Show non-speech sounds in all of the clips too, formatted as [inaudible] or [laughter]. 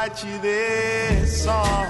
had to write you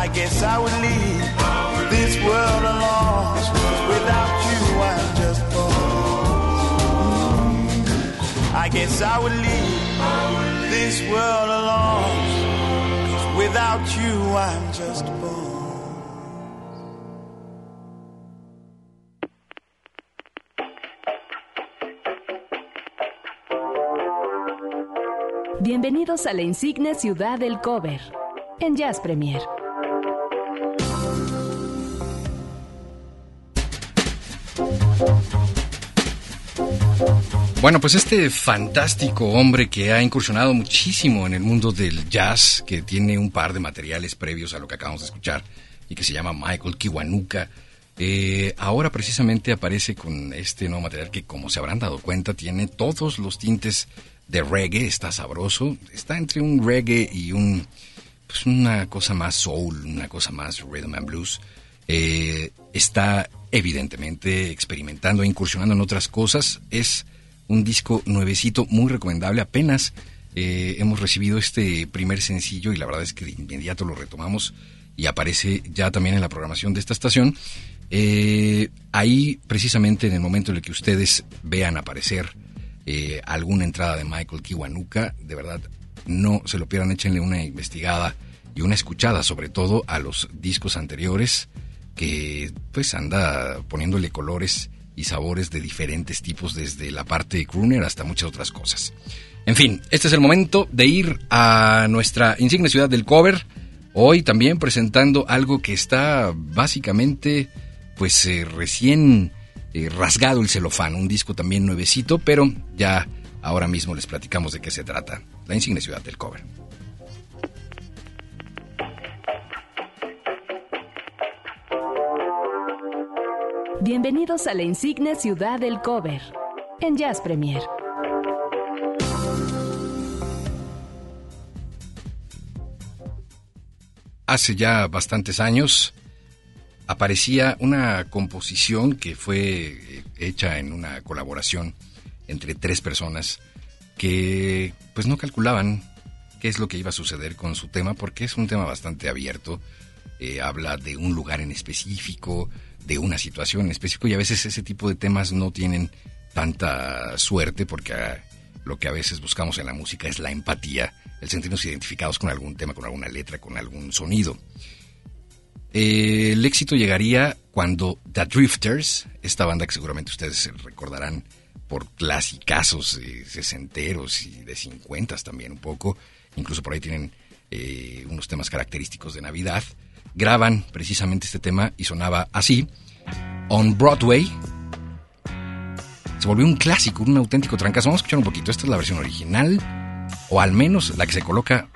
I guess I would leave this world alone. without you, I'm just born. I guess I would leave this world alone. without you, I'm just born. Bienvenidos a la insigne ciudad del cover en Jazz Premier. Bueno, pues este fantástico hombre que ha incursionado muchísimo en el mundo del jazz, que tiene un par de materiales previos a lo que acabamos de escuchar y que se llama Michael Kiwanuka, eh, ahora precisamente aparece con este nuevo material que, como se habrán dado cuenta, tiene todos los tintes de reggae, está sabroso, está entre un reggae y un, pues una cosa más soul, una cosa más rhythm and blues. Eh, está evidentemente experimentando incursionando en otras cosas. Es un disco nuevecito, muy recomendable. Apenas eh, hemos recibido este primer sencillo y la verdad es que de inmediato lo retomamos y aparece ya también en la programación de esta estación. Eh, ahí, precisamente en el momento en el que ustedes vean aparecer eh, alguna entrada de Michael Kiwanuka, de verdad no se lo pierdan, échenle una investigada y una escuchada, sobre todo a los discos anteriores que pues anda poniéndole colores y sabores de diferentes tipos, desde la parte crooner hasta muchas otras cosas. En fin, este es el momento de ir a nuestra insigne ciudad del cover. Hoy también presentando algo que está básicamente, pues eh, recién eh, rasgado el celofán, un disco también nuevecito, pero ya ahora mismo les platicamos de qué se trata. La insigne ciudad del cover. Bienvenidos a la insigne ciudad del cover en Jazz Premier. Hace ya bastantes años aparecía una composición que fue eh, hecha en una colaboración entre tres personas que pues no calculaban qué es lo que iba a suceder con su tema porque es un tema bastante abierto, eh, habla de un lugar en específico, de una situación en específico y a veces ese tipo de temas no tienen tanta suerte porque ah, lo que a veces buscamos en la música es la empatía, el sentirnos identificados con algún tema, con alguna letra, con algún sonido. El éxito llegaría cuando The Drifters, esta banda que seguramente ustedes recordarán por clasicazos sesenteros y de cincuentas también un poco, incluso por ahí tienen eh, unos temas característicos de Navidad, graban precisamente este tema y sonaba así. On Broadway se volvió un clásico, un auténtico trancazo. Vamos a escuchar un poquito. Esta es la versión original, o al menos la que se coloca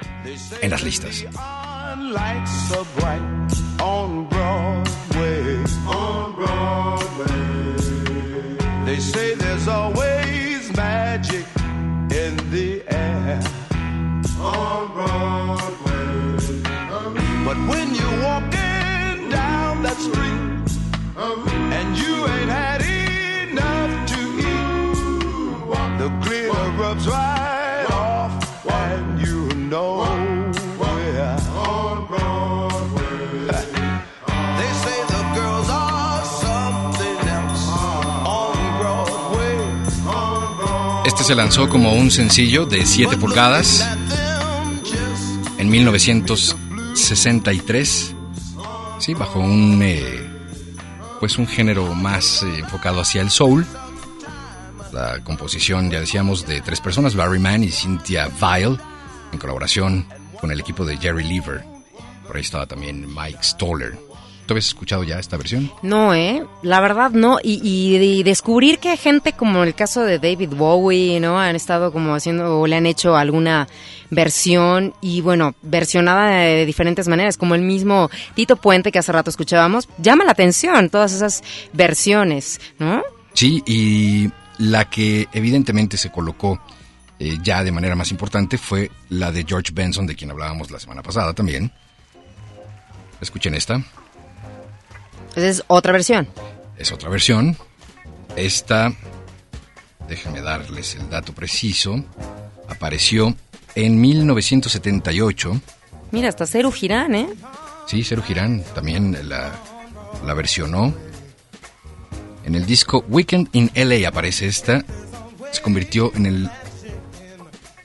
en las listas. They say there's always Se lanzó como un sencillo de 7 pulgadas en 1963. Sí, bajo un eh, pues un género más eh, enfocado hacia el soul. La composición, ya decíamos, de tres personas, Barry Mann y Cynthia Vile, en colaboración con el equipo de Jerry Lever. Por ahí estaba también Mike Stoller. ¿Tú habías escuchado ya esta versión? No, ¿eh? La verdad no. Y, y- y descubrir que gente como el caso de David Bowie, ¿no? Han estado como haciendo o le han hecho alguna versión y bueno, versionada de diferentes maneras, como el mismo Tito Puente que hace rato escuchábamos. Llama la atención todas esas versiones, ¿no? Sí, y la que evidentemente se colocó eh, ya de manera más importante fue la de George Benson, de quien hablábamos la semana pasada también. Escuchen esta, Esa es otra versión. es otra versión. Esta, déjenme darles el dato preciso, apareció en 1978. Mira, hasta Ceru Girán, ¿eh? Sí, Cero Girán también la, la versionó. En el disco Weekend in LA aparece esta. Se convirtió en el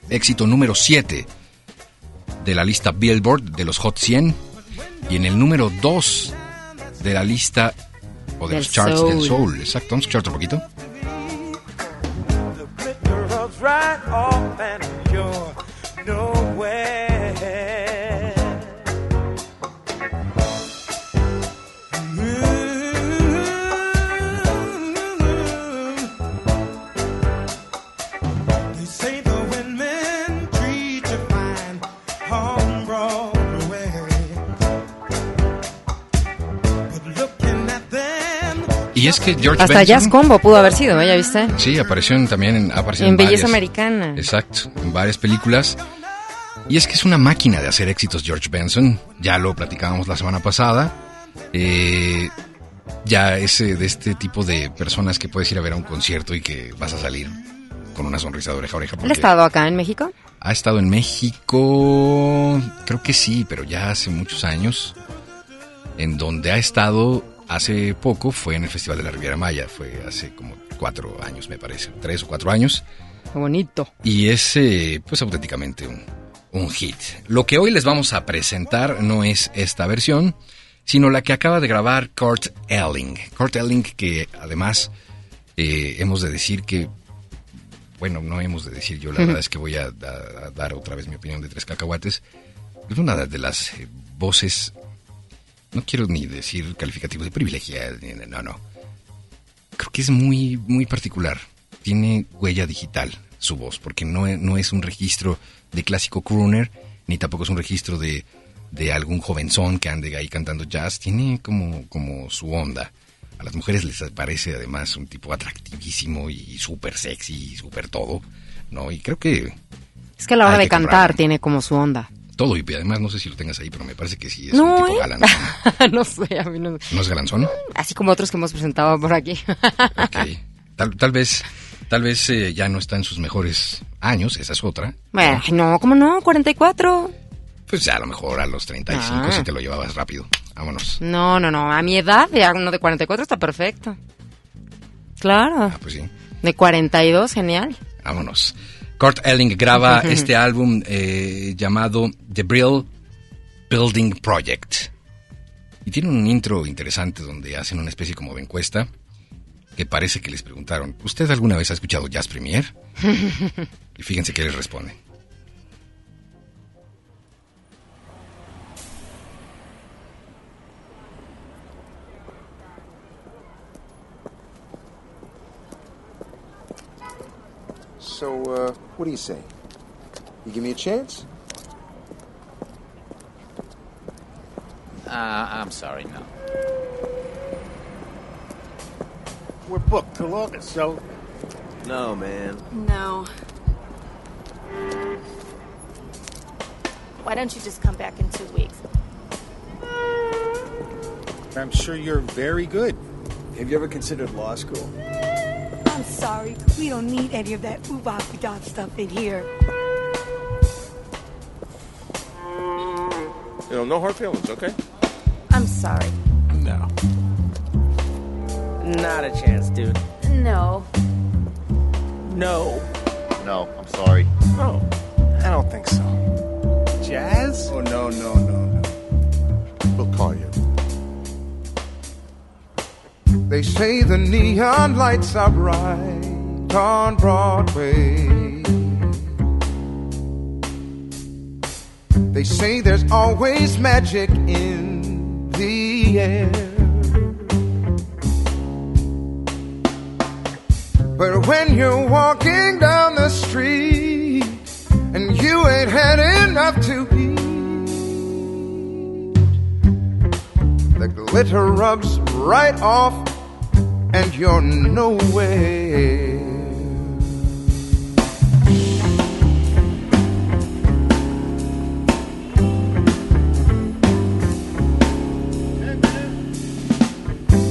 éxito número 7 de la lista Billboard de los Hot 100 y en el número 2 de la lista o de Del los charts del soul. soul. Exacto, vamos a escuchar otro poquito. Es que George Hasta Benson, Jazz Combo pudo haber sido, ¿eh? ¿Ya viste? Sí, apareció en- también en, apareció En Belleza varias- Americana. Exacto, en varias películas. Y es que es una máquina de hacer éxitos George Benson. Ya lo platicábamos la semana pasada. Eh, ya es de este tipo de personas que puedes ir a ver a un concierto y que vas a salir con una sonrisa de oreja a oreja. ¿Él ha estado acá en México? ha estado en México, creo que sí, pero ya hace muchos años. En donde ha estado hace poco fue en el Festival de la Riviera Maya. Fue hace como cuatro años, me parece. Tres o cuatro años. Qué bonito. Y es, eh, pues, auténticamente un, un hit. Lo que hoy les vamos a presentar no es esta versión, sino la que acaba de grabar Kurt Elling. Kurt Elling que además eh, hemos de decir que, bueno, no hemos de decir yo, la [laughs] verdad es que voy a, a, dar otra vez mi opinión de tres cacahuates. Es una de las eh, voces, no quiero ni decir calificativos de privilegiada, no, no. Creo que es muy, muy particular. Tiene huella digital su voz, porque no, no es un registro de clásico crooner, ni tampoco es un registro de de algún jovenzón que ande ahí cantando jazz, tiene como, como su onda. A las mujeres les parece además un tipo atractivísimo y súper sexy y súper todo, ¿no? Y creo que... Es que a la hora de cantar tiene como su onda. Todo, y además no sé si lo tengas ahí, pero me parece que sí es un tipo ¿eh? galán. no [laughs] sé, a mí no... ¿No es galanzón? Así como otros que hemos presentado por aquí. ok. Tal, tal vez, tal vez eh, ya no está en sus mejores años, esa es otra. Bueno, no, ¿cómo no? 44. Pues ya a lo mejor a los 35 ah. si te lo llevabas rápido. Vámonos. No, no, no. A mi edad, de uno de 44 está perfecto. Claro. Ah, pues sí. De 42, genial. Vámonos. Kurt Elling graba este álbum eh, llamado The Brill Building Project. Y tiene un intro interesante donde hacen una especie como de encuesta que parece que les preguntaron, ¿usted alguna vez ha escuchado Jazz Premier? [laughs] y fíjense que les responde. So, uh, what do you say? You give me a chance? Uh, I'm sorry, no. We're booked till August, so. No, man. No. Why don't you just come back in two weeks? I'm sure you're very good. Have you ever considered law school? I'm sorry. We don't need any of that oobop dop stuff in here. You know, no hard feelings, okay? I'm sorry. No. Not a chance, dude. No. No. No, I'm sorry. Oh, I don't think so. Jazz? Oh, no, no, no, no. We'll call you. They say the neon lights are bright on Broadway. They say there's always magic in the air. But when you're walking down the street and you ain't had enough to eat, the glitter rubs right off and you're nowhere.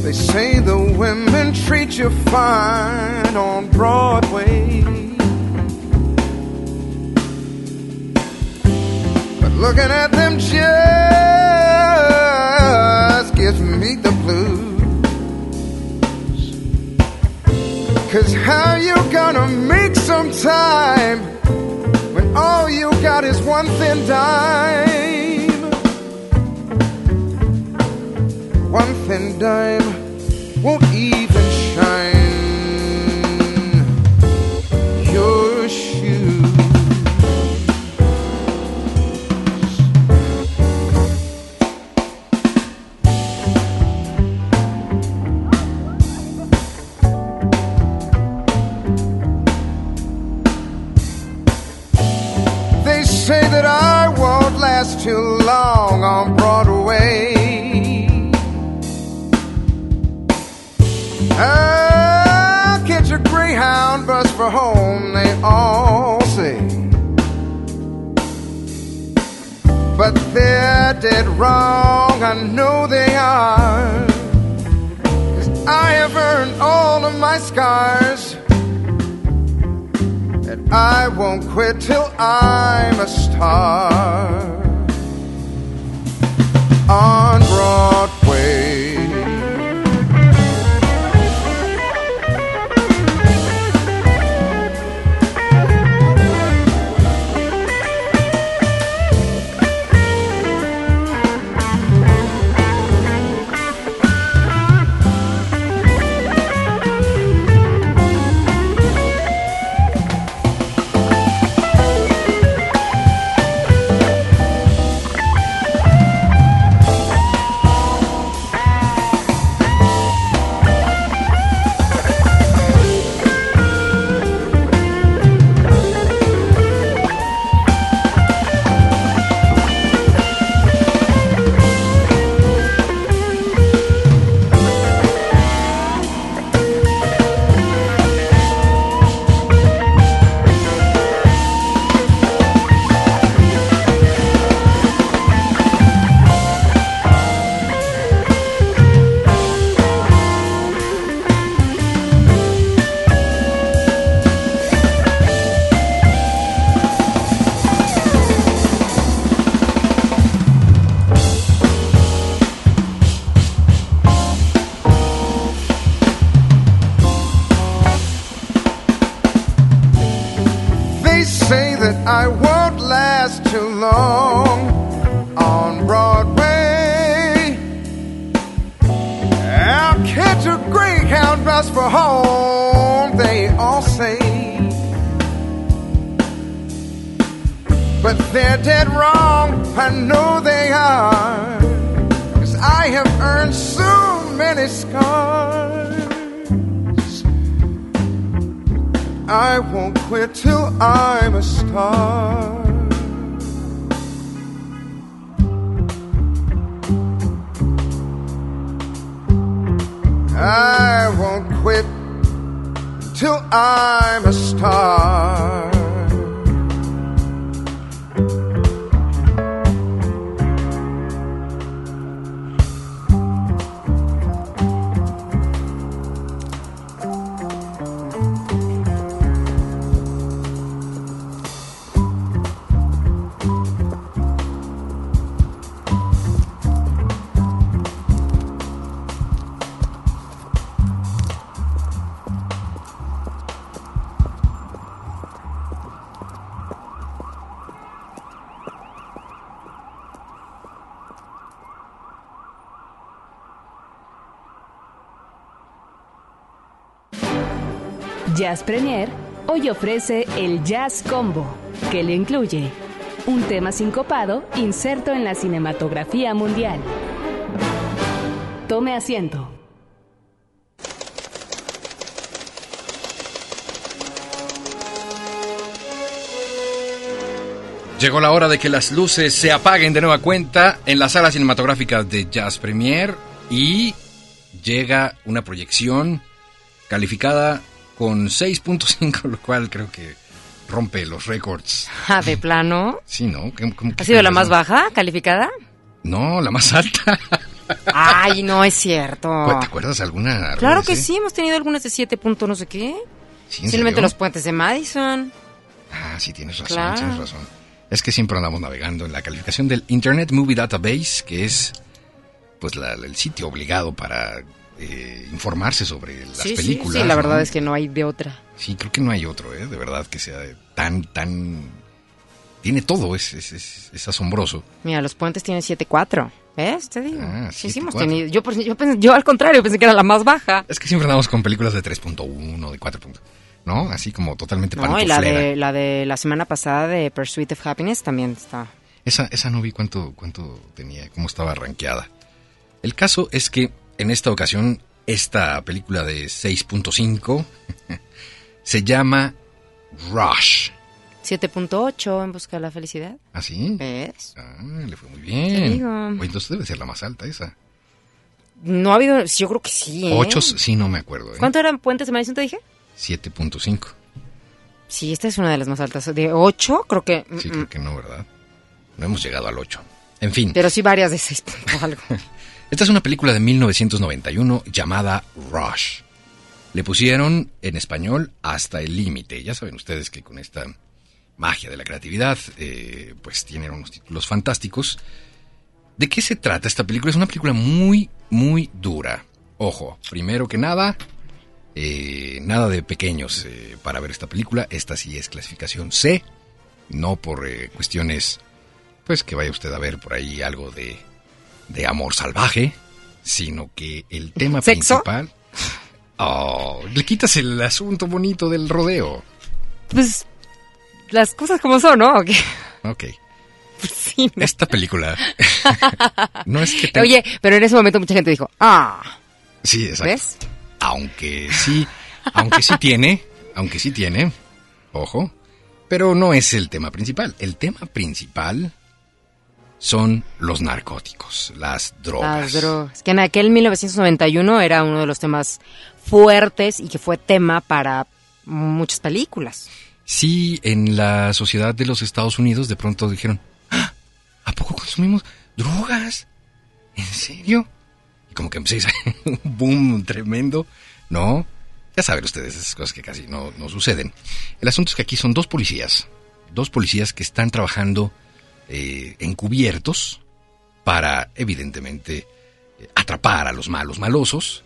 They say the women treat you fine on Broadway. But looking at them just Cause how you gonna make some time when all you got is one thin dime? One thin dime Jazz Premier hoy ofrece el Jazz Combo, que le incluye un tema sincopado inserto en la cinematografía mundial. Tome asiento. Llegó la hora de que las luces se apaguen de nueva cuenta en la sala cinematográfica de Jazz Premier y llega una proyección calificada con 6.5, [laughs] lo cual creo que rompe los récords. Ah, de plano. Sí, ¿no? ¿Cómo- cómo- ¿Ha sido la más baja calificada? No, la más alta. [laughs] Ay, no es cierto. ¿Te acuerdas alguna? Claro que sí, hemos tenido algunas de 7 punto no sé qué. ¿Sí, en Simplemente serio? los puentes de Madison. Ah, sí, tienes razón, Claro. tienes razón. Es que siempre andamos navegando en la calificación del Internet Movie Database, que es pues la- el sitio obligado para eh, informarse sobre las sí, sí, películas. sí, la verdad es que no hay de otra. Sí, creo que no hay otro, ¿eh? De verdad, que sea tan, tan... Tiene todo, es, es, es- es asombroso. Mira, los puentes tienen 7.4. ¿Ves? Te digo. Ah, sí, sí hemos 7.4. tenido. Yo, yo, pensé- yo al contrario pensé que era la más baja. Es que siempre andamos con películas de 3.1, de 4. ¿No? Así como totalmente No, y la de, la de la semana pasada de Pursuit of Happiness también está. Esa, esa no vi cuánto, cuánto tenía, cómo estaba rankeada. El caso es que en esta ocasión, esta película de 6.5 [laughs] se llama Rush. 7.8 en busca de la felicidad. ¿Ah, sí? ¿Ves? Ah, le fue muy bien. digo. Oye, entonces debe ser la más alta esa. No ha habido. Yo creo que sí. ¿eh? Ocho, sí, no me acuerdo. ¿eh? ¿Cuánto eran puentes de Madison, te dije? 7.5. Sí, esta es una de las más altas. De 8, creo que. mm, Sí, mm. creo que no, ¿verdad? No hemos llegado al 8. En fin. Pero sí varias de 6 punto algo. [laughs] Esta es una película de 1991 llamada Rush. Le pusieron en español Hasta el Límite. Ya saben ustedes que con esta magia de la creatividad, eh, pues tienen unos títulos fantásticos. ¿De qué se trata esta película? Es una película muy, muy dura. Ojo, primero que nada, eh, nada de pequeños eh, para ver esta película. Esta sí es clasificación C, no por cuestiones, pues que vaya usted a ver por ahí algo de, de amor salvaje, sino que el tema ¿Sexo? principal... Oh, le quitas el asunto bonito del rodeo. Pues las cosas como son, ¿no? Ok. Sí, no. Esta película... [laughs] no es que... te- Oye, pero en ese momento mucha gente dijo, ah, Sí, exacto. ¿ves? Aunque sí, aunque sí tiene, aunque sí tiene, ojo, pero no es el tema principal. El tema principal son los narcóticos, las drogas. Las drogas. Que en aquel 1991 era uno de los temas fuertes y que fue tema para muchas películas. Sí, en la sociedad de los Estados Unidos de pronto dijeron, "Ah, ¿a poco consumimos drogas? ¿En serio? Y como que empieza [laughs] un boom tremendo, ¿no? Ya saben ustedes esas cosas que casi no, no suceden. El asunto es que aquí son dos policías, dos policías que están trabajando eh, encubiertos para, evidentemente, eh, atrapar a los malos malosos.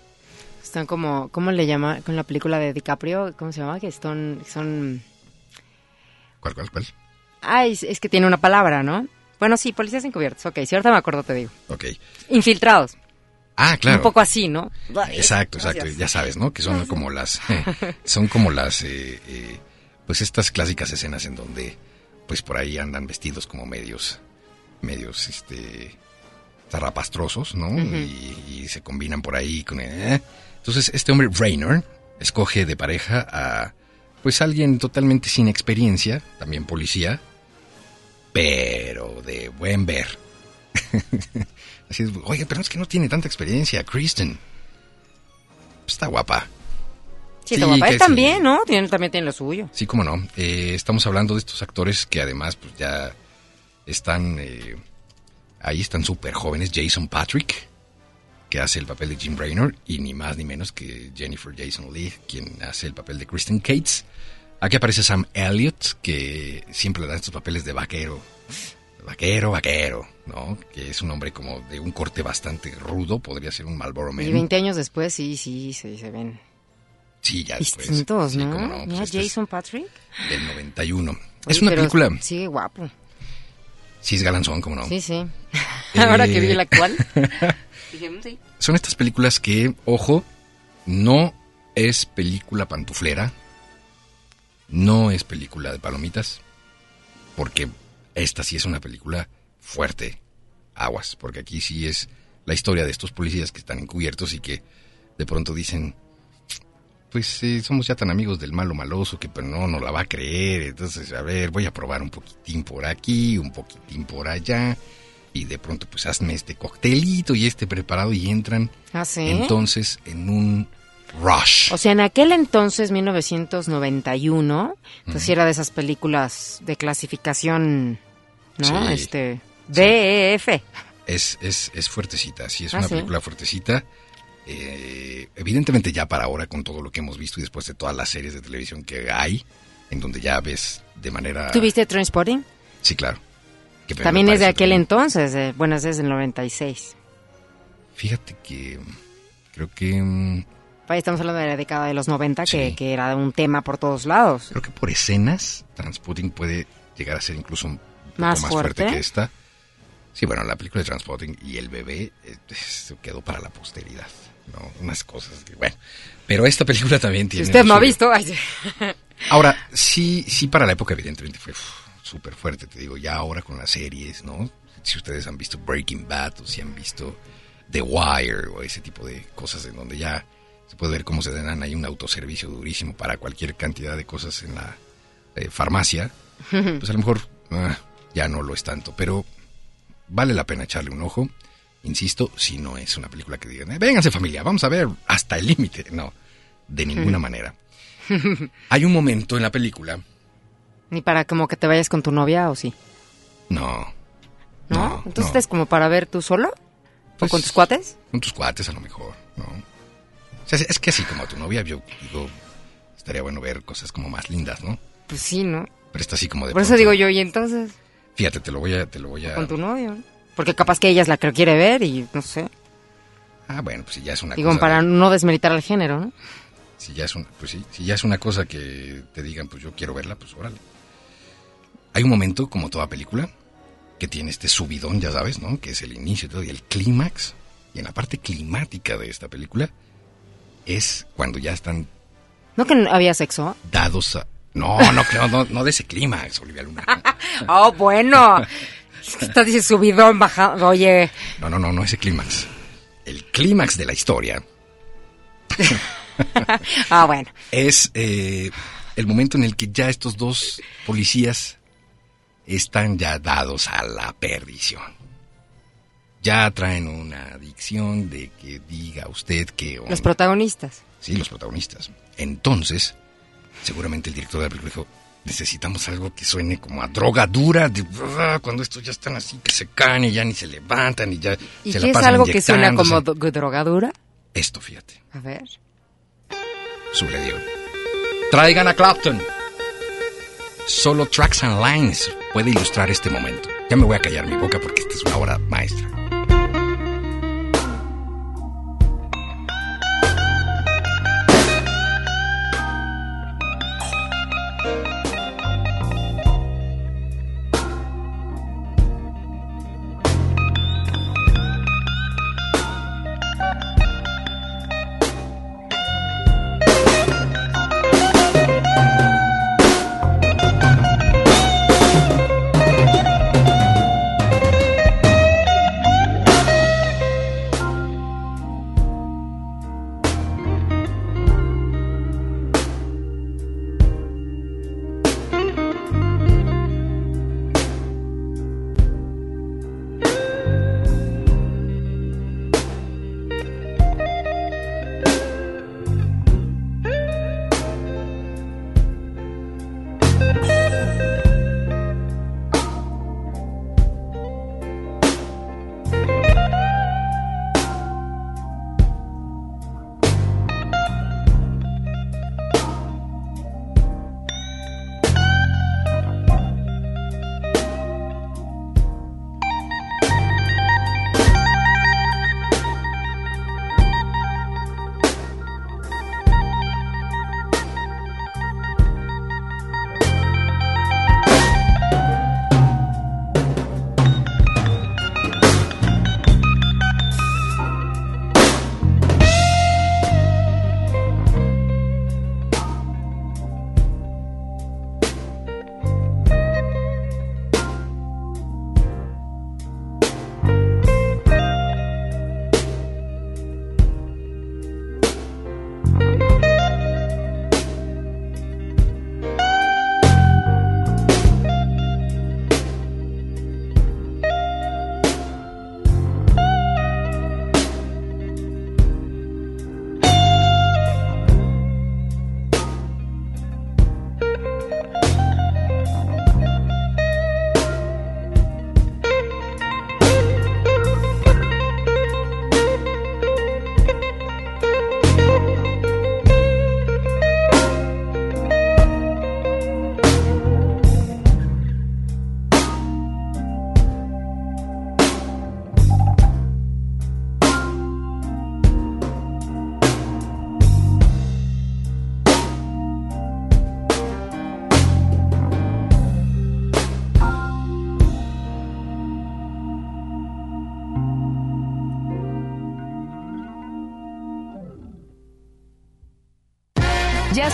Están como, ¿cómo le llama? Con la película de DiCaprio, ¿cómo se llama? Que son, son ¿Cuál, cuál, cuál? Ay, es- es que tiene una palabra, ¿no? Bueno, sí, policías encubiertos. Ok, si ahorita me acuerdo te digo. Ok. Infiltrados. Ah, claro. Un poco así, ¿no? Exacto, exacto. Gracias. Ya sabes, ¿no? Que son como las, [laughs] son como las, eh, eh, pues estas clásicas escenas en donde, pues por ahí andan vestidos como medios, medios, este, zarrapastrosos, ¿no? Y, y se combinan por ahí con, eh. entonces este hombre Raynor escoge de pareja a, pues alguien totalmente sin experiencia, también policía, pero de buen ver. [laughs] Así es, oye, pero es que no tiene tanta experiencia, Kristen. Está guapa. Sí, sí. también, ¿no? Tiene, también tiene lo suyo. Sí, cómo no. Eh, estamos hablando de estos actores que además pues ya están eh, ahí, están súper jóvenes. Jason Patrick, que hace el papel de Jim Raynor, y ni más ni menos que Jennifer Jason Leigh, quien hace el papel de Kristen Cates. Aquí aparece Sam Elliott, que siempre le da estos papeles de vaquero. Vaquero, vaquero, ¿no? Que es un hombre como de un corte bastante rudo, podría ser un Marlboro Man. Y 20 años después, sí, sí, sí, se ven Sí, ya después. distintos, Sí, ¿no? no, pues Mira, este es Jason Patrick. del 91. Oye, es una película... Sigue guapo. Sí, es galanzón, como no. Sí, sí. [laughs] Eh, Ahora que vi el actual. dije, "Mm, sí. Son estas películas que, ojo, no es película pantuflera, no es película de palomitas, porque esta sí es una película fuerte, aguas, porque aquí sí es la historia de estos policías que están encubiertos y que de pronto dicen, pues eh, somos ya tan amigos del malo maloso que pues, no nos la va a creer, entonces a ver, voy a probar un poquitín por aquí, un poquitín por allá, y de pronto pues hazme este coctelito y este preparado y entran Ah, sí. entonces en un rush. O sea, en aquel entonces, 1991, pues sí era de esas películas de clasificación, ¿no? Sí. Este, DEF. Es, es, es fuertecita, sí, es Ah, una ¿sí? película fuertecita. Eh, evidentemente ya para ahora, con todo lo que hemos visto y después de todas las series de televisión que hay, en donde ya ves de manera... ¿Tuviste Transporting? Sí, claro. Que También es de aquel también- entonces, eh, bueno, es desde el 96. Fíjate que creo que... mm, estamos hablando de la década de los 90, que, Sí. que era un tema por todos lados. Creo que por escenas, Transpotting puede llegar a ser incluso un poco ¿Más más, fuerte. fuerte? que esta. Sí, bueno, la película de Transpotting y el bebé eh, quedó para la posteridad. ¿No? Unas cosas que, bueno. Pero esta película también Si tiene. usted lo no ha visto, ay. Ahora, sí, sí, para la época, evidentemente, fue súper fuerte, te digo, ya ahora con las series, ¿no? Si ustedes han visto Breaking Bad o si han visto The Wire o ese tipo de cosas en donde ya se puede ver cómo se dan ahí un autoservicio durísimo para cualquier cantidad de cosas en la eh, farmacia, pues a lo mejor ah, ya no lo es tanto, pero vale la pena echarle un ojo. Insisto, si no es una película que digan, "Eh, vénganse familia, vamos a ver hasta el límite. No, de ninguna manera. Hay un momento en la película, Ni para como que te vayas con tu novia o sí. no, ¿No? No, Entonces no. es como para ver tú solo. Pues- ¿O con tus cuates? con tus cuates a lo mejor, ¿no? O sea, es que así como a tu novia, yo digo, estaría bueno ver cosas como más lindas, ¿no? Pues sí, ¿no? Pero está así como de Por eso digo yo, y entonces, Fíjate, te lo voy a, te lo voy a. con tu novio. Porque capaz que ella es la que quiere ver y no sé. Ah, bueno, pues si ya es una Digo, cosa. para de- no desmeritar al género, ¿no? si ya es un, pues sí, si ya es una cosa que te digan, pues yo quiero verla, pues órale. Hay un momento, como toda película, que tiene este subidón, ya sabes, ¿no? Que es el inicio y todo, y el clímax. Y en la parte climática de esta película es cuando ya están ¿No que había sexo? dados a... No, no, no, no, no de ese clímax, Olivia Luna. [laughs] Oh, bueno. [laughs] Es que Estás diciendo subidón, bajado. Oye, No, no, no, no ese clímax. El clímax de la historia [laughs] ah, bueno. es eh, el momento en el que ya estos dos policías están ya dados a la perdición. Ya traen una adicción de que diga usted que... Los protagonistas. Sí, los protagonistas. Entonces, seguramente el director de la película dijo, necesitamos algo que suene como a droga dura, de, "Ah", cuando estos ya están así, que se caen y ya ni se levantan y ya ¿Y se qué la es pasan algo que suena como do- drogadura? Esto, fíjate, A ver. sucedió. Traigan a Clapton. Solo Tracks and Lines puede ilustrar este momento. Ya me voy a callar mi boca porque esta es una obra maestra.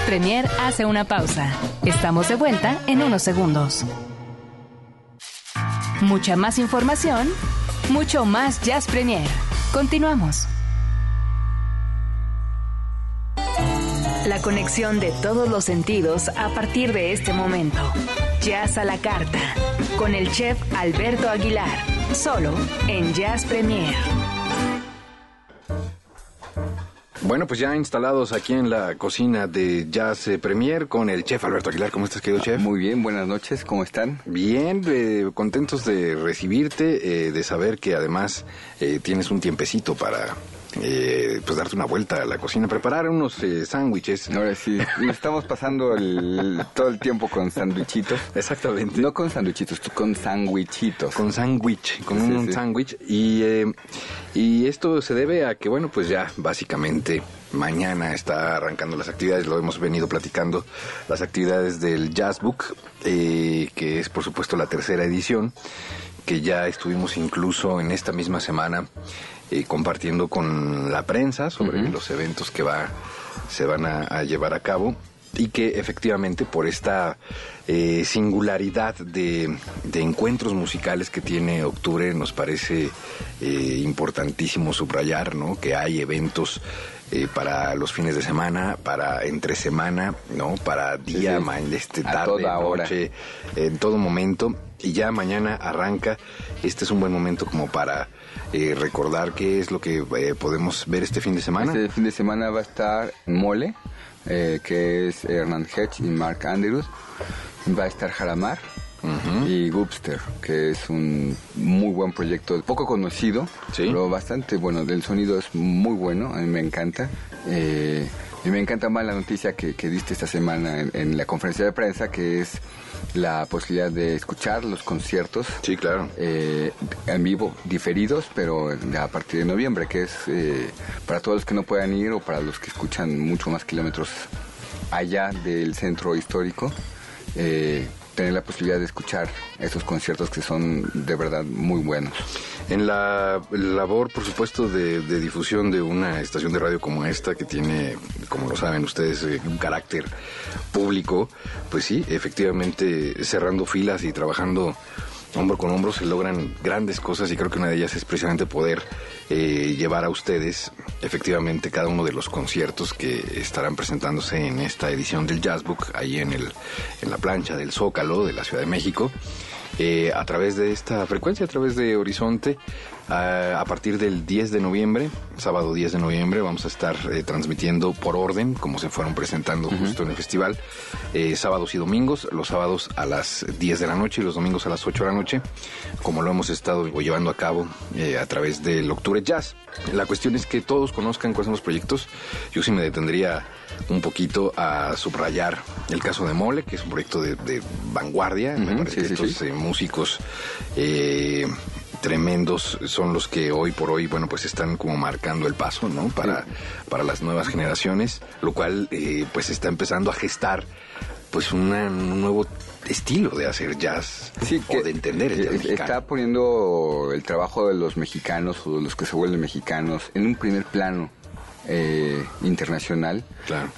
Premier hace una pausa. Estamos de vuelta en unos segundos. Mucha más información, mucho más Jazz Premier. Continuamos. La conexión de todos los sentidos a partir de este momento. Jazz a la carta. Con el chef Alberto Aguilar. Solo en Jazz Premier. Bueno, pues ya instalados aquí en la cocina de Jazz eh, Premier con el chef Alberto Aguilar. ¿Cómo estás, querido chef? Muy bien, buenas noches, ¿cómo están? Bien, eh, contentos de recibirte, eh, de saber que además eh, tienes un tiempecito para eh, pues darte una vuelta a la cocina, preparar unos eh, sándwiches. Ahora sí, [laughs] nos estamos pasando el- todo el tiempo con sándwichitos. Exactamente. No con sándwichitos, con sándwichitos. Con sándwich, con Sí, un sí. sándwich. Y, eh, y esto se debe a que, bueno, pues ya básicamente mañana está arrancando las actividades, lo hemos venido platicando, las actividades del Jazz Book, eh, que es por supuesto la tercera edición, que ya estuvimos incluso en esta misma semana eh, compartiendo con la prensa sobre los eventos que va, se van a, a llevar a cabo y que efectivamente por esta eh, singularidad de, de encuentros musicales que tiene octubre nos parece eh, importantísimo subrayar ¿no? que hay eventos eh, para los fines de semana, para entre semana, ¿no? para día, sí. ma- este, tarde, toda hora. noche, en todo momento. Y ya mañana arranca. Este es un buen momento como para eh, recordar qué es lo que eh, podemos ver este fin de semana. Este fin de semana va a estar Mole, eh, que es Hernán Hedge y Mark Andrews. Va a estar Jaramar y Goopster, que es un muy buen proyecto, poco conocido, pero bastante bueno. El sonido es muy bueno, a mí me encanta. Eh, y me encanta más la noticia que, que diste esta semana en, en la conferencia de prensa, que es la posibilidad de escuchar los conciertos. Sí, claro. en vivo, diferidos, pero a partir de noviembre, que es eh, para todos los que no puedan ir o para los que escuchan mucho más kilómetros allá del centro histórico. eh, tener la posibilidad de escuchar esos conciertos que son de verdad muy buenos. En la labor, por supuesto, de, difusión de una estación de radio como esta, que tiene, como lo saben ustedes, eh, un carácter público, pues sí, efectivamente, cerrando filas y trabajando hombro con hombro se logran grandes cosas y creo que una de ellas es precisamente poder eh, llevar a ustedes efectivamente cada uno de los conciertos que estarán presentándose en esta edición del Jazz Book ahí en, el, en la plancha del Zócalo de la Ciudad de México eh, a través de esta frecuencia, a través de Horizonte. A, a partir del 10 de noviembre, sábado 10 de noviembre, vamos a estar eh, transmitiendo por orden, como se fueron presentando justo en el festival, eh, sábados y domingos, los sábados a las 10 de la noche y los domingos a las 8 de la noche, como lo hemos estado llevando a cabo eh, a través del Octubre Jazz. La cuestión es que todos conozcan cuáles son los proyectos. Yo sí me detendría un poquito a subrayar el caso de Mole, que es un proyecto de, de vanguardia. me parece sí, que sí, estos sí. eh, músicos eh, tremendos son los que hoy por hoy, bueno, pues están como marcando el paso, ¿no? Para, para las nuevas generaciones, lo cual eh, pues está empezando a gestar pues una- un nuevo estilo de hacer jazz o de entender el jazz mexicano. Está poniendo el trabajo de los mexicanos o de los que se vuelven mexicanos en un primer plano eh, internacional,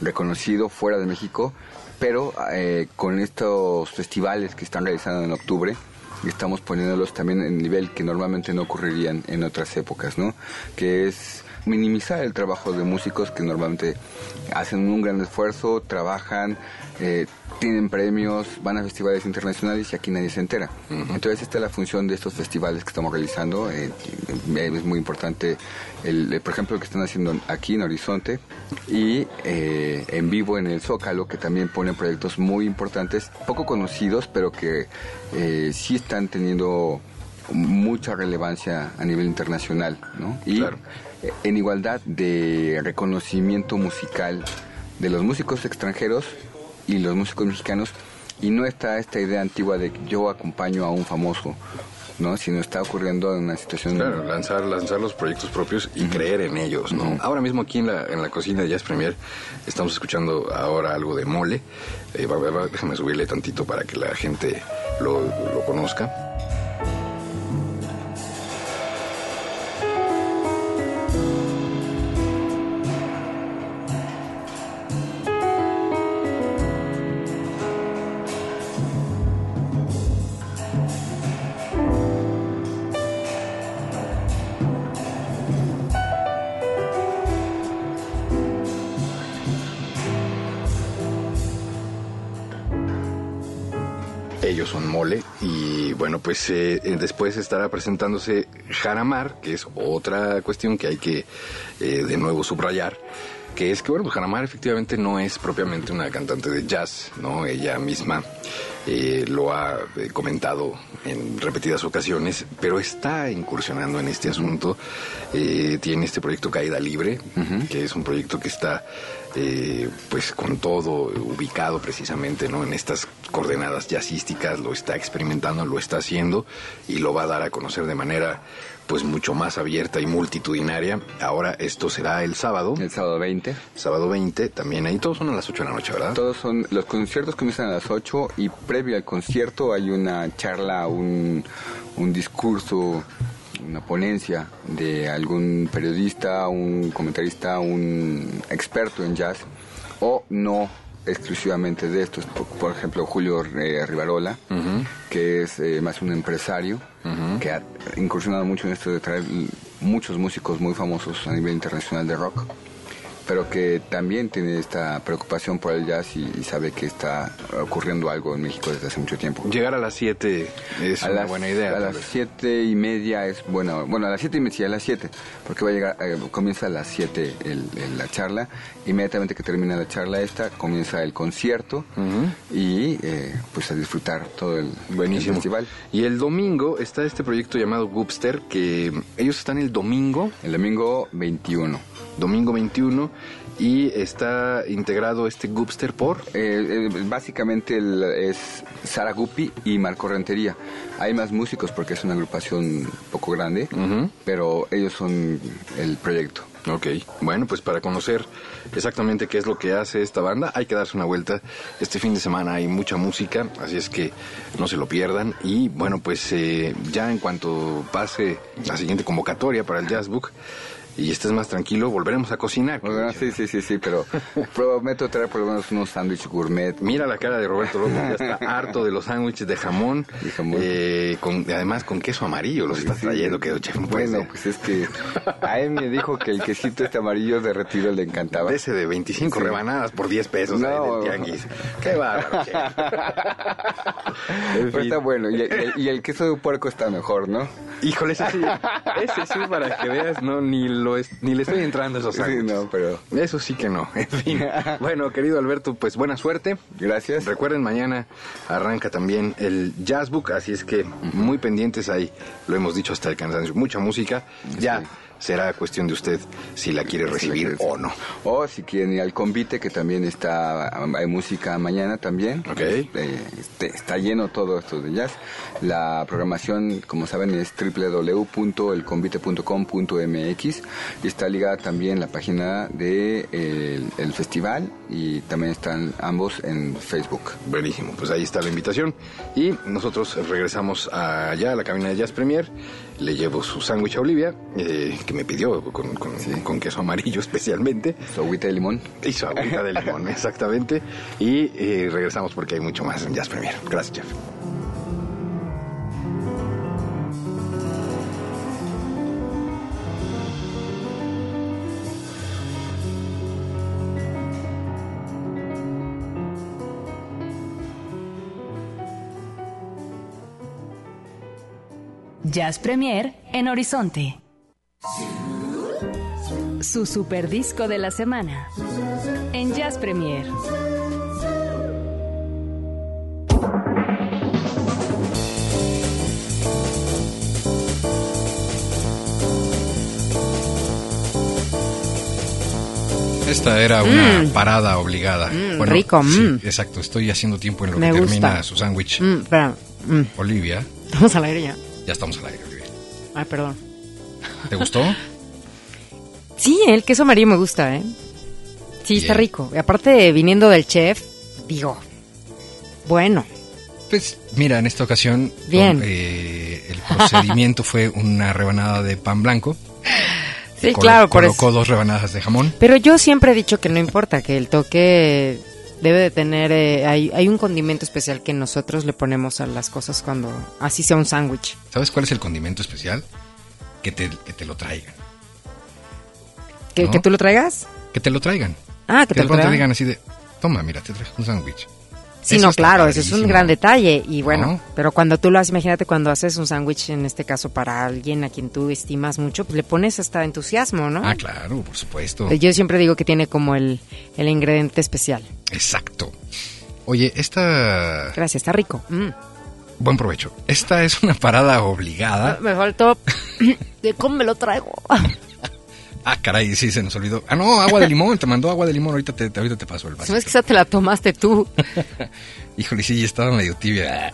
reconocido fuera de México, pero eh, con estos festivales que están realizando en octubre, estamos poniéndolos también en nivel que normalmente no ocurrirían en otras épocas, ¿no? Que es minimizar el trabajo de músicos que normalmente hacen un gran esfuerzo, trabajan, eh, tienen premios, van a festivales internacionales y aquí nadie se entera. Entonces esta es la función de estos festivales que estamos realizando. eh, eh, es muy importante, el, eh, por ejemplo, lo que están haciendo aquí en Horizonte y eh, en vivo en el Zócalo, que también ponen proyectos muy importantes, poco conocidos, pero que eh, sí están teniendo mucha relevancia a nivel internacional, ¿no? Y en igualdad de reconocimiento musical de los músicos extranjeros y los músicos mexicanos y no está esta idea antigua de que yo acompaño a un famoso, ¿no? Sino está ocurriendo en una situación Claro, lanzar, lanzar los proyectos propios y creer en ellos, ¿no? Ahora mismo aquí en la, en la cocina de Jazz Premier estamos escuchando ahora algo de mole. Eh, va- va- va- déjame subirle tantito para que la gente lo, lo conozca. Pues eh, eh, después estará presentándose Jaramar, que es otra cuestión que hay que eh, de nuevo subrayar. Que es que, bueno, pues Jaramar efectivamente no es propiamente una cantante de jazz, ¿no? Ella misma eh, lo ha comentado en repetidas ocasiones, pero está incursionando en este asunto. Eh, tiene este proyecto Caída Libre, que es un proyecto que está eh, pues con todo ubicado precisamente ¿no? en estas coordenadas jazzísticas, lo está experimentando, lo está haciendo y lo va a dar a conocer de manera pues mucho más abierta y multitudinaria. Ahora esto será el sábado. El sábado 20. Sábado 20, también ahí todos son a las 8 de la noche, ¿verdad? Todos son, los conciertos comienzan a las 8 y previo al concierto hay una charla, un, un discurso, una ponencia de algún periodista, un comentarista, un experto en jazz o no exclusivamente de estos, por, por ejemplo Julio eh, Rivarola, que es eh, más un empresario que ha incursionado mucho en esto de traer muchos músicos muy famosos a nivel internacional de rock, pero que también tiene esta preocupación por el jazz y, y sabe que está ocurriendo algo en México desde hace mucho tiempo. Llegar a las 7 es a una las, buena idea. A las vez. siete y media es bueno, bueno a las siete y media, sí, a las siete, porque va a llegar, eh, comienza a las siete el- el- la charla, inmediatamente que termina la charla esta, comienza el concierto y eh, pues a disfrutar todo el, Buenísimo. el festival. Y el domingo está este proyecto llamado Goopster, que ellos están el domingo. El domingo 21. Domingo 21. Y está integrado este Goopster por... Eh, eh, básicamente el- es Sara Guppy y Marco Rentería. Hay más músicos porque es una agrupación un poco grande, pero ellos son el proyecto. Ok, bueno, pues para conocer exactamente qué es lo que hace esta banda, hay que darse una vuelta. Este fin de semana hay mucha música, así es que no se lo pierdan. Y bueno, pues eh, ya en cuanto pase la siguiente convocatoria para el Jazz Book y estés más tranquilo, volveremos a cocinar. Bueno, sí, sí, sí, sí, pero [laughs] prometo traer por lo menos unos sándwiches gourmet. Mira la cara de Roberto López, ya está [laughs] harto de los sándwiches de jamón, eh, con, además con queso amarillo los estás trayendo, que chef Bueno, ser. pues es que a él me dijo que el quesito este amarillo derretido le encantaba. De ese de 25 Sí. rebanadas por 10 pesos No. del tianguis. Qué bárbaro, chef. [laughs] Pero está bueno, y el, y el queso de puerco está mejor, ¿no? Híjole, ese sí, ese sí, para que veas, no, ni lo es- ni le estoy entrando a esos Sí, no, pero... Eso sí que no, en fin. [laughs] Bueno, querido Alberto, pues buena suerte. Gracias. Recuerden, mañana arranca también el Jazz Book, así es que muy pendientes ahí, lo hemos dicho hasta el cansancio, mucha música. Ya será cuestión de usted si la quiere recibir o no. O si quieren ir al convite, que también está, hay música mañana también. Ok. Eh, este, está lleno todo esto de jazz. La programación, como saben, es www.elconvite.com.mx y está ligada también la página del de el, el festival y también están ambos en Facebook. Buenísimo, pues ahí está la invitación. Y nosotros regresamos allá a la cabina de Jazz Premier. Le llevo su sándwich a Olivia, eh, que me pidió con, con- con queso amarillo [laughs] especialmente. Su agüita de limón. Y su agüita de limón, [laughs] exactamente. Y eh, regresamos porque hay mucho más en Jazz Premier. Gracias, Jeff. Jazz Premier en Horizonte. Su super disco de la semana. En Jazz Premier. Esta era una Mm. parada obligada. Mm, rico, sí, mm. exacto. Estoy haciendo tiempo en lo Me que termina gusta. su sándwich. Mm, mm, Olivia, estamos al aire ya. Ya estamos al aire, Olivia. Ay, perdón. ¿Te gustó? [laughs] Sí, el queso amarillo me gusta, ¿eh? Sí, está rico. Y aparte, viniendo del chef, digo, bueno. Pues mira, en esta ocasión Bien. eh, el procedimiento fue una rebanada de pan blanco. Sí, claro, por colocó eso. dos rebanadas de jamón. Pero yo siempre he dicho que no importa, que el toque debe de tener... eh, hay, hay un condimento especial que nosotros le ponemos a las cosas cuando así sea un sándwich. ¿Sabes cuál es el condimento especial? Que te, que te lo traigan. ¿Que, ¿No? que tú lo traigas? Que te lo traigan. Ah, que te lo traigan. digan así de, toma, mira, te traje un sándwich. Sí, Eso no, claro, eso es un gran detalle. Y bueno, ¿No? pero cuando tú lo haces, imagínate cuando haces un sándwich, en este caso para alguien a quien tú estimas mucho, pues le pones hasta entusiasmo, ¿no? Ah, claro, por supuesto. Yo siempre digo que tiene como el, el ingrediente especial. Exacto. Oye, esta... Gracias, está rico. Mm. Buen provecho. Esta es una parada obligada. Me faltó [laughs] de cómo me lo traigo. [laughs] Ah, caray, sí, se nos olvidó. Ah, no, agua de limón, te mandó agua de limón, ahorita te, ahorita te paso el vaso. No es que esa te la tomaste tú. [laughs] Híjole, sí, estaba medio tibia.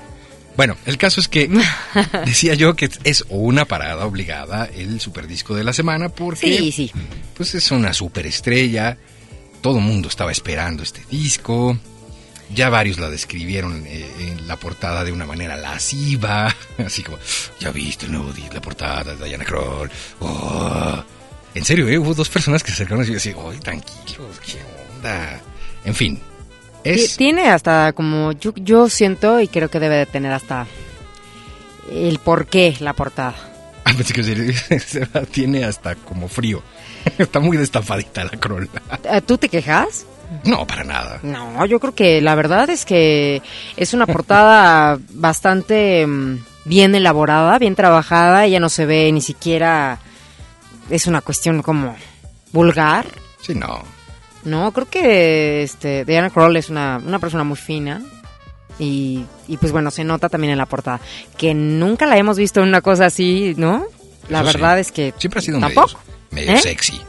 Bueno, el caso es que [laughs] decía yo que es una parada obligada el superdisco de la semana porque Sí, sí. pues es una superestrella. Todo el mundo estaba esperando este disco. Ya varios la describieron eh, en la portada de una manera lasciva, [laughs] así como, ya viste el nuevo disco, la portada de Diana Kroll. Oh. En serio, ¿eh? hubo dos personas que se acercaron y yo decía, oye, tranquilos, ¿qué onda? En fin, es... Tiene hasta como, yo, yo siento y creo que debe de tener hasta el porqué la portada. Ah, pensé que [laughs] tiene hasta como frío. [laughs] Está muy destapadita la Kroll. Eh, ¿Tú te quejas? No, para nada. No, yo creo que la verdad es que es una portada [laughs] bastante mm, bien elaborada, bien trabajada. Ella no se ve ni siquiera. Es una cuestión como vulgar. Sí, no. No, creo que este, Diana Kroll es una, una persona muy fina. Y, y pues bueno, se nota también en la portada. Que nunca la hemos visto en una cosa así, ¿no? La Eso sí. verdad es que. Siempre ha sido ¿Tampoco? medio, medio ¿Eh? sexy.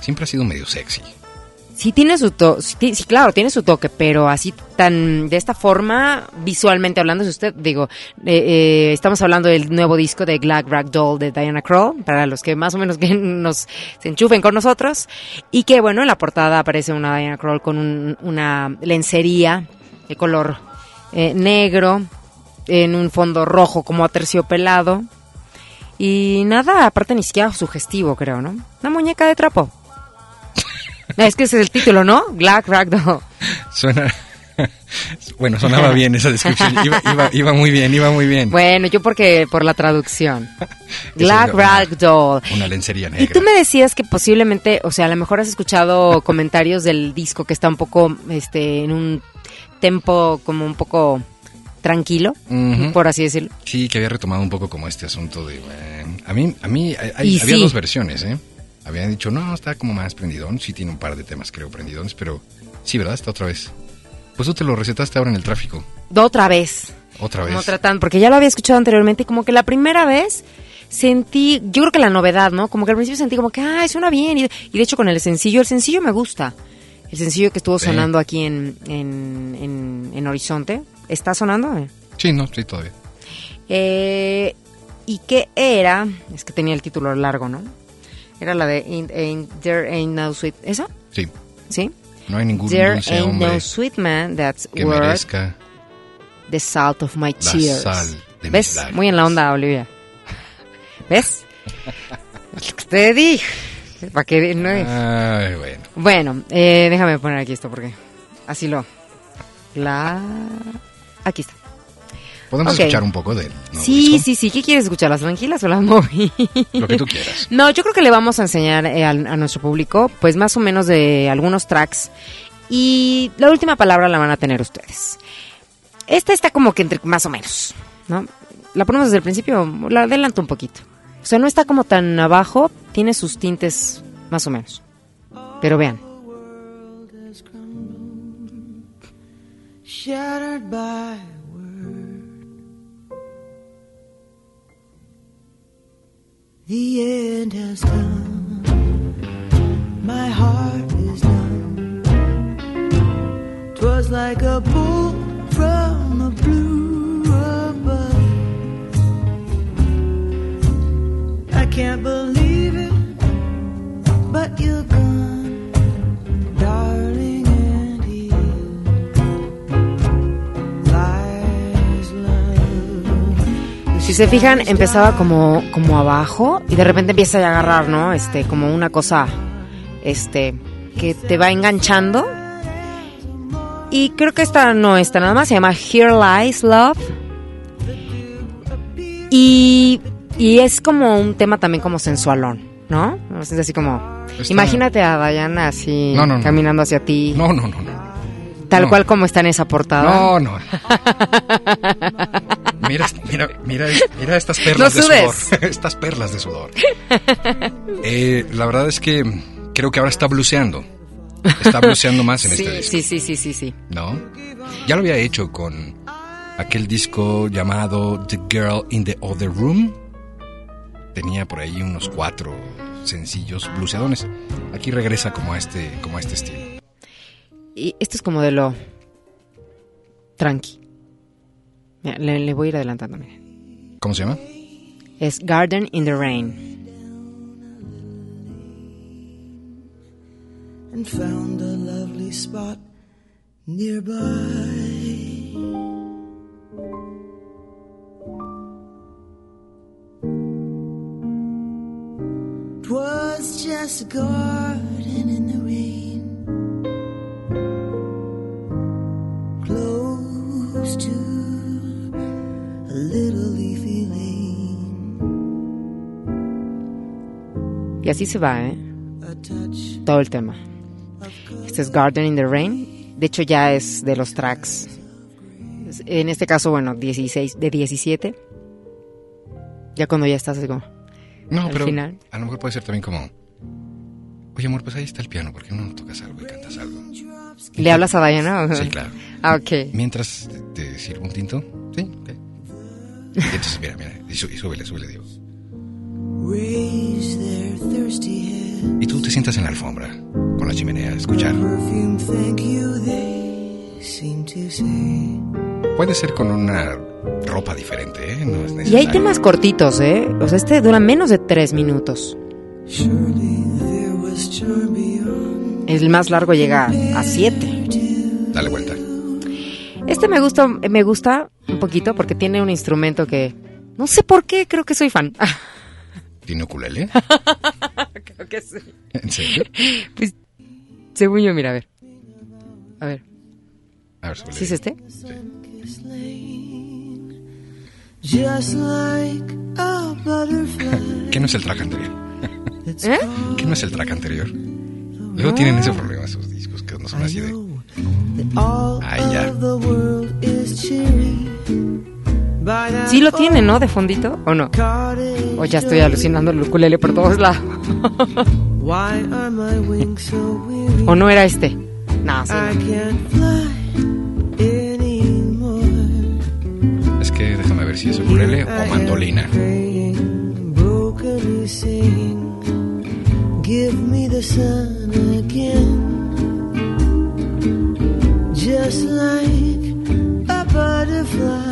Siempre ha sido medio sexy. Sí tiene su toque, sí, claro, tiene su toque, pero así tan de esta forma, visualmente hablando, si usted, digo, eh, eh, estamos hablando del nuevo disco de Glad Ragdoll de Diana Kroll, para los que más o menos que [laughs] nos se enchufen con nosotros, y que bueno, en la portada aparece una Diana Kroll con un- una lencería de color eh, negro, en un fondo rojo como aterciopelado, y nada, aparte ni siquiera sugestivo, creo, ¿no? Una muñeca de trapo. [laughs] Es que ese es el título, ¿no? Black Ragdoll. Suena. [laughs] bueno, sonaba bien esa descripción. [laughs] Iba, iba- iba muy bien, iba muy bien. Bueno, yo porque por la traducción. Black Ragdoll. Una lencería Y negra. tú me decías que posiblemente, o sea, a lo mejor has escuchado comentarios del disco que está un poco, este, en un tempo como un poco tranquilo, por así decirlo. Sí, que había retomado un poco como este asunto de... eh, a mí, a mí hay- Y había sí. dos versiones, ¿eh? Habían dicho, no, está como más prendidón. Sí tiene un par de temas, creo, prendidones, pero sí, ¿verdad? Está otra vez. Pues tú te lo recetaste ahora en el tráfico. Otra vez. Otra vez. Como tratando, porque ya lo había escuchado anteriormente y como que la primera vez sentí, yo creo que la novedad, ¿no? Como que al principio sentí como que, ay, suena bien. Y, y de hecho con el sencillo, el sencillo me gusta. El sencillo que estuvo Sí. sonando aquí en, en, en- en Horizonte. ¿Está sonando? Sí, no, sí, todavía. Eh, ¿Y qué era? Es que tenía el título largo, ¿no? Era la de Ain't- Ain't- There Ain't No Sweet... ¿Esa? Sí. ¿Sí? No hay ningún There dulce ain't hombre no sweet man that's que worth merezca the salt of my la tears. sal de mis ¿Ves? lágrimas. Muy en la onda, Olivia. ¿Ves? [laughs] Te dije. Para que no es. Ay, bueno. Bueno, eh, déjame poner aquí esto porque así lo. La. Aquí está. Podemos escuchar un poco del nuevo sí, disco? sí, sí. ¿Qué quieres escuchar? ¿Las tranquilas o las movidas? Lo que tú quieras. [laughs] No, yo creo que le vamos a enseñar eh, al- a, nuestro público, pues más o menos de algunos tracks. Y la última palabra la van a tener ustedes. Esta está como que entre más o menos, ¿no? La ponemos desde el principio, la adelanto un poquito. O sea, no está como tan abajo, tiene sus tintes más o menos. Pero vean. shattered by The end has come. My heart is numb. Twas like a bolt from the blue above. I can't believe se fijan, empezaba como, como abajo y de repente empieza a agarrar, ¿no? Este, como una cosa, este, que te va enganchando. Y creo que esta no está nada más, se llama Here Lies Love. Y, y es como un tema también como sensualón, ¿no? Es así como, Está- imagínate a Diana así No, no, no. caminando hacia ti. No, no, no, no. Tal cual como está en esa portada. No, no. [laughs] Mira, mira, mira, mira estas perlas No de sudor. [laughs] Estas perlas de sudor. Eh, la verdad es que creo que ahora está bluseando. Está bluseando más en sí, este disco. sí, sí, sí, sí, sí. ¿No? Ya lo había hecho con aquel disco llamado The Girl in the Other Room. Tenía por ahí unos cuatro sencillos bluseadones. Aquí regresa como a este, como a este estilo. Y esto es como de lo tranqui. Le, le voy a ir adelantando, mira. ¿Cómo se llama? Es Garden in the Rain. and found a lovely spot nearby. 'Twas just a garden así se va, ¿eh? Todo el tema. Este es Garden in the Rain. De hecho, ya es de los tracks. En este caso, bueno, 16, de 17. Ya cuando ya estás como No, al pero final. a lo mejor puede ser también como... Oye, amor, pues ahí está el piano. ¿Por qué no tocas algo y cantas algo? ¿Le hablas a Diana? Sí, claro. Ah, ok. Mientras te, te sirvo un tinto. Sí, ok. Y entonces, mira, mira. Y, sú- y súbele, súbele, digo. Y tú te sientas en la alfombra, con la chimenea, a escuchar. Puede ser con una ropa diferente, ¿eh? No es Y hay necesario. temas cortitos, ¿eh? O sea, este dura menos de tres minutos. Surely there was charm beyond. El más largo llega a siete. Dale vuelta. Este me gusta, me gusta un poquito porque tiene un instrumento que no sé por qué, creo que soy fan. [laughs] ¿Tiene ukulele? [laughs] creo que sí. ¿En serio? Pues, según yo, mira, a ver. A ver. A ver. ¿Sí es este? Butterfly. ¿Qué no es el track anterior? ¿Eh? [laughs] ¿Qué no es el track anterior? Luego tienen ese problema esos discos que no son así de... Ay, ya. Sí lo tiene, ¿no? De fondito, ¿o no? O ya estoy alucinando el ukulele por todos lados. Why are my wings so weary? ¿O no era este? No, sí. I no. can't fly anymore. Es que déjame ver si es ukulele o mandolina. Give me the sun again. Just like a butterfly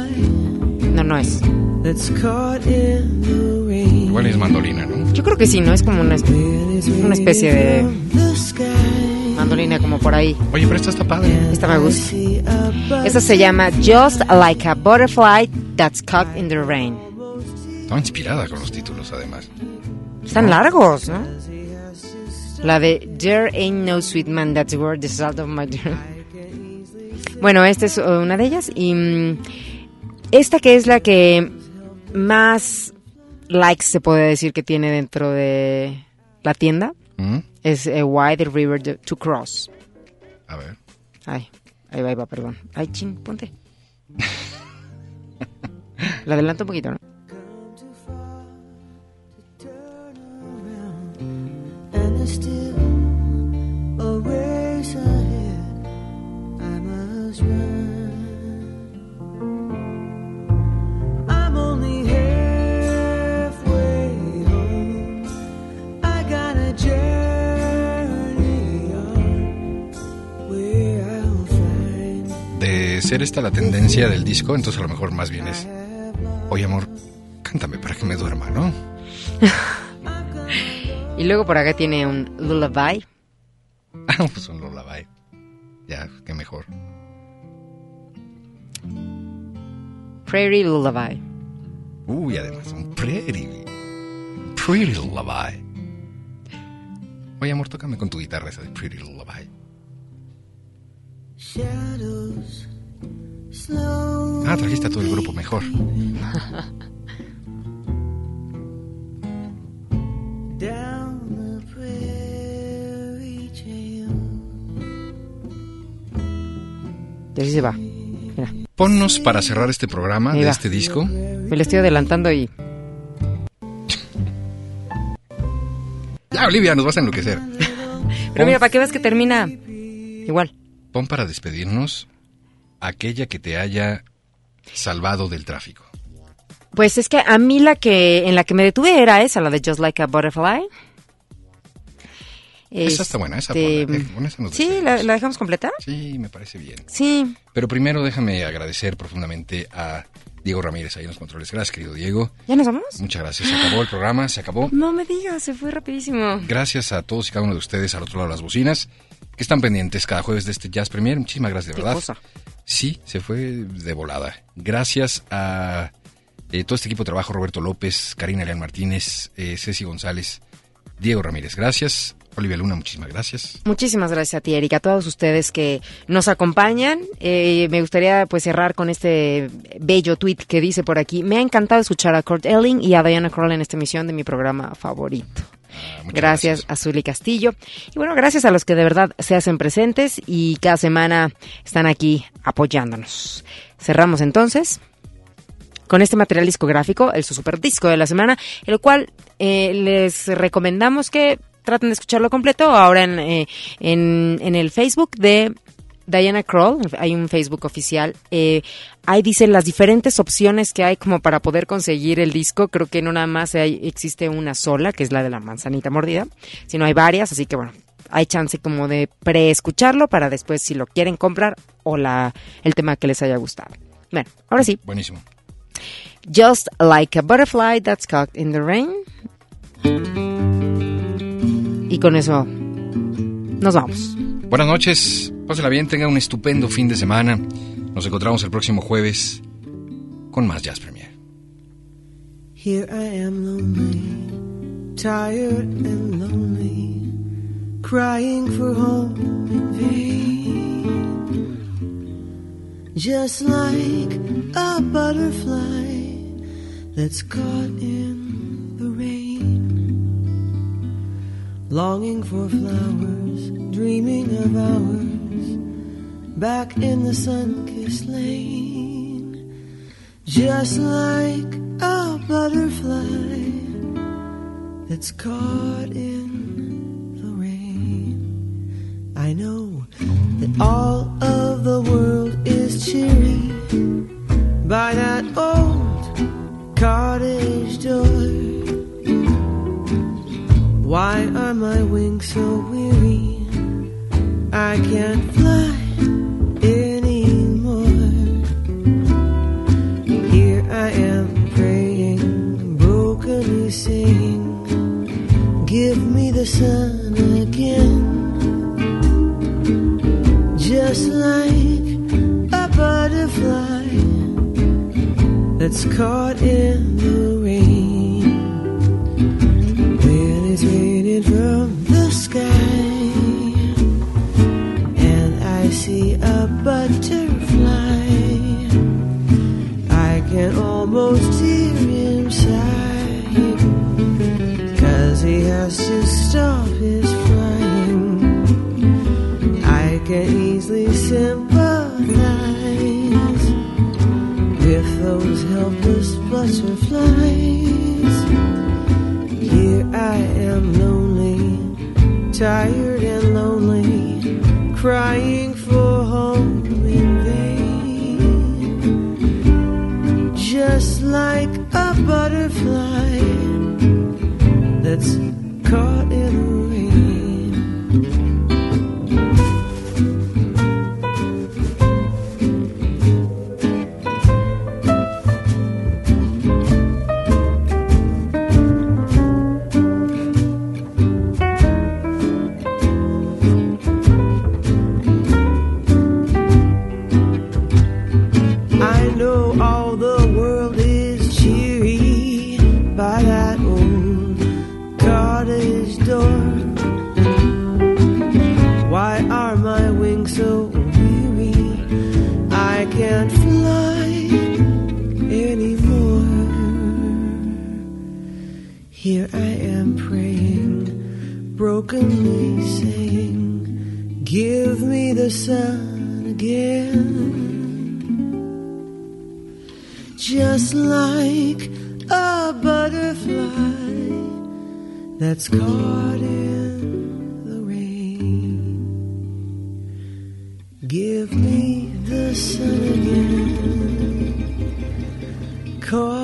No, no es. that's caught in the rain. Igual es mandolina, ¿no? Yo creo que sí, ¿no? Es como una, una especie de mandolina como por ahí. Oye, pero esta está padre. Esta me gusta. See a butterfly. Esta se llama Just Like a Butterfly That's Caught in the Rain. Estaba inspirada con los títulos, además. Están largos, ¿no? La de There Ain't No Sweet Man That's Worth the Salt of My Dream. [laughs] Bueno, esta es uh, una de ellas. Y mm, esta que es la que más likes se puede decir que tiene dentro de la tienda ¿Mm? es eh, Why the River to- Cross. A ver. Ay, ahí va, ahí va, perdón. Ay, ching, ponte. La adelanto un poquito, ¿no? still a race ahead. I must run. Ser esta la tendencia del disco, entonces a lo mejor más bien es... Oye, amor, cántame para que me duerma, ¿no? [laughs] Y luego por acá tiene un lullaby. Ah, [laughs] pues un lullaby. Ya, qué mejor. Prairie Lullaby. Uy, además, un pretty. Pretty lullaby. Oye, amor, tócame con tu guitarra esa de Pretty Lullaby. shadows. Ah, trajiste a todo el grupo mejor. Y así se va. Mira, Ponnos para cerrar este programa Ahí de va. este disco. me lo estoy adelantando y... Ya, Olivia, nos vas a enloquecer. Pero mira, para que veas que termina igual. Pon para despedirnos aquella que te haya salvado del tráfico. Pues es que a mí la que en la que me detuve era esa, la de Just Like a Butterfly. Esa está buena, esa Este, eh, con esa nos Sí, ¿la, la dejamos completa? Sí, me parece bien. Sí. Pero primero déjame agradecer profundamente a Diego Ramírez ahí en los controles. Gracias, querido Diego. ¿Ya nos vamos? Muchas gracias. Se acabó el programa, se acabó. No me digas, se fue rapidísimo. Gracias a todos y cada uno de ustedes al otro lado de las bocinas que están pendientes cada jueves de este Jazz Premier. Muchísimas gracias, de verdad. cosa. Sí, se fue de volada. Gracias a eh, todo este equipo de trabajo, Roberto López, Karina León Martínez, eh, Ceci González, Diego Ramírez. Gracias. Olivia Luna, muchísimas gracias. Muchísimas gracias a ti, Erika, a todos ustedes que nos acompañan. Eh, me gustaría pues cerrar con este bello tweet que dice por aquí. Me ha encantado escuchar a Kurt Elling y a Diana Kroll en esta emisión de mi programa favorito. Gracias, a Zuli Castillo. Y bueno, gracias a los que de verdad se hacen presentes y cada semana están aquí apoyándonos. Cerramos entonces con este material discográfico, el su super disco de la semana, el cual eh, les recomendamos que traten de escucharlo completo ahora en, eh, en, en el Facebook de Diana Kroll, hay un Facebook oficial, eh, ahí dicen las diferentes opciones que hay como para poder conseguir el disco, creo que no nada más hay- existe una sola, que es la de la manzanita mordida, sino hay varias, así que bueno, hay chance como de preescucharlo para después si lo quieren comprar o la el tema que les haya gustado. Bueno, ahora sí, Buenísimo. Just like a butterfly that's caught in the rain. Y con eso nos vamos. Buenas noches, pásenla bien, tengan un estupendo fin de semana. Nos encontramos el próximo jueves con más Jazz Premier. Here I am lonely, tired and lonely, crying for home in vain. Just like a butterfly that's caught in Longing for flowers, dreaming of hours back in the sun-kissed lane. Just like a butterfly that's caught in the rain. I know that all of the world is cheery by that old cottage door. Why are my wings so weary? I can't fly anymore. Here I am praying, brokenly saying, Give me the sun again. Just like a butterfly that's caught in the Tired and lonely Crying brokenly saying, Give me the sun again. Just like a butterfly that's caught in the rain. Give me the sun again. Caught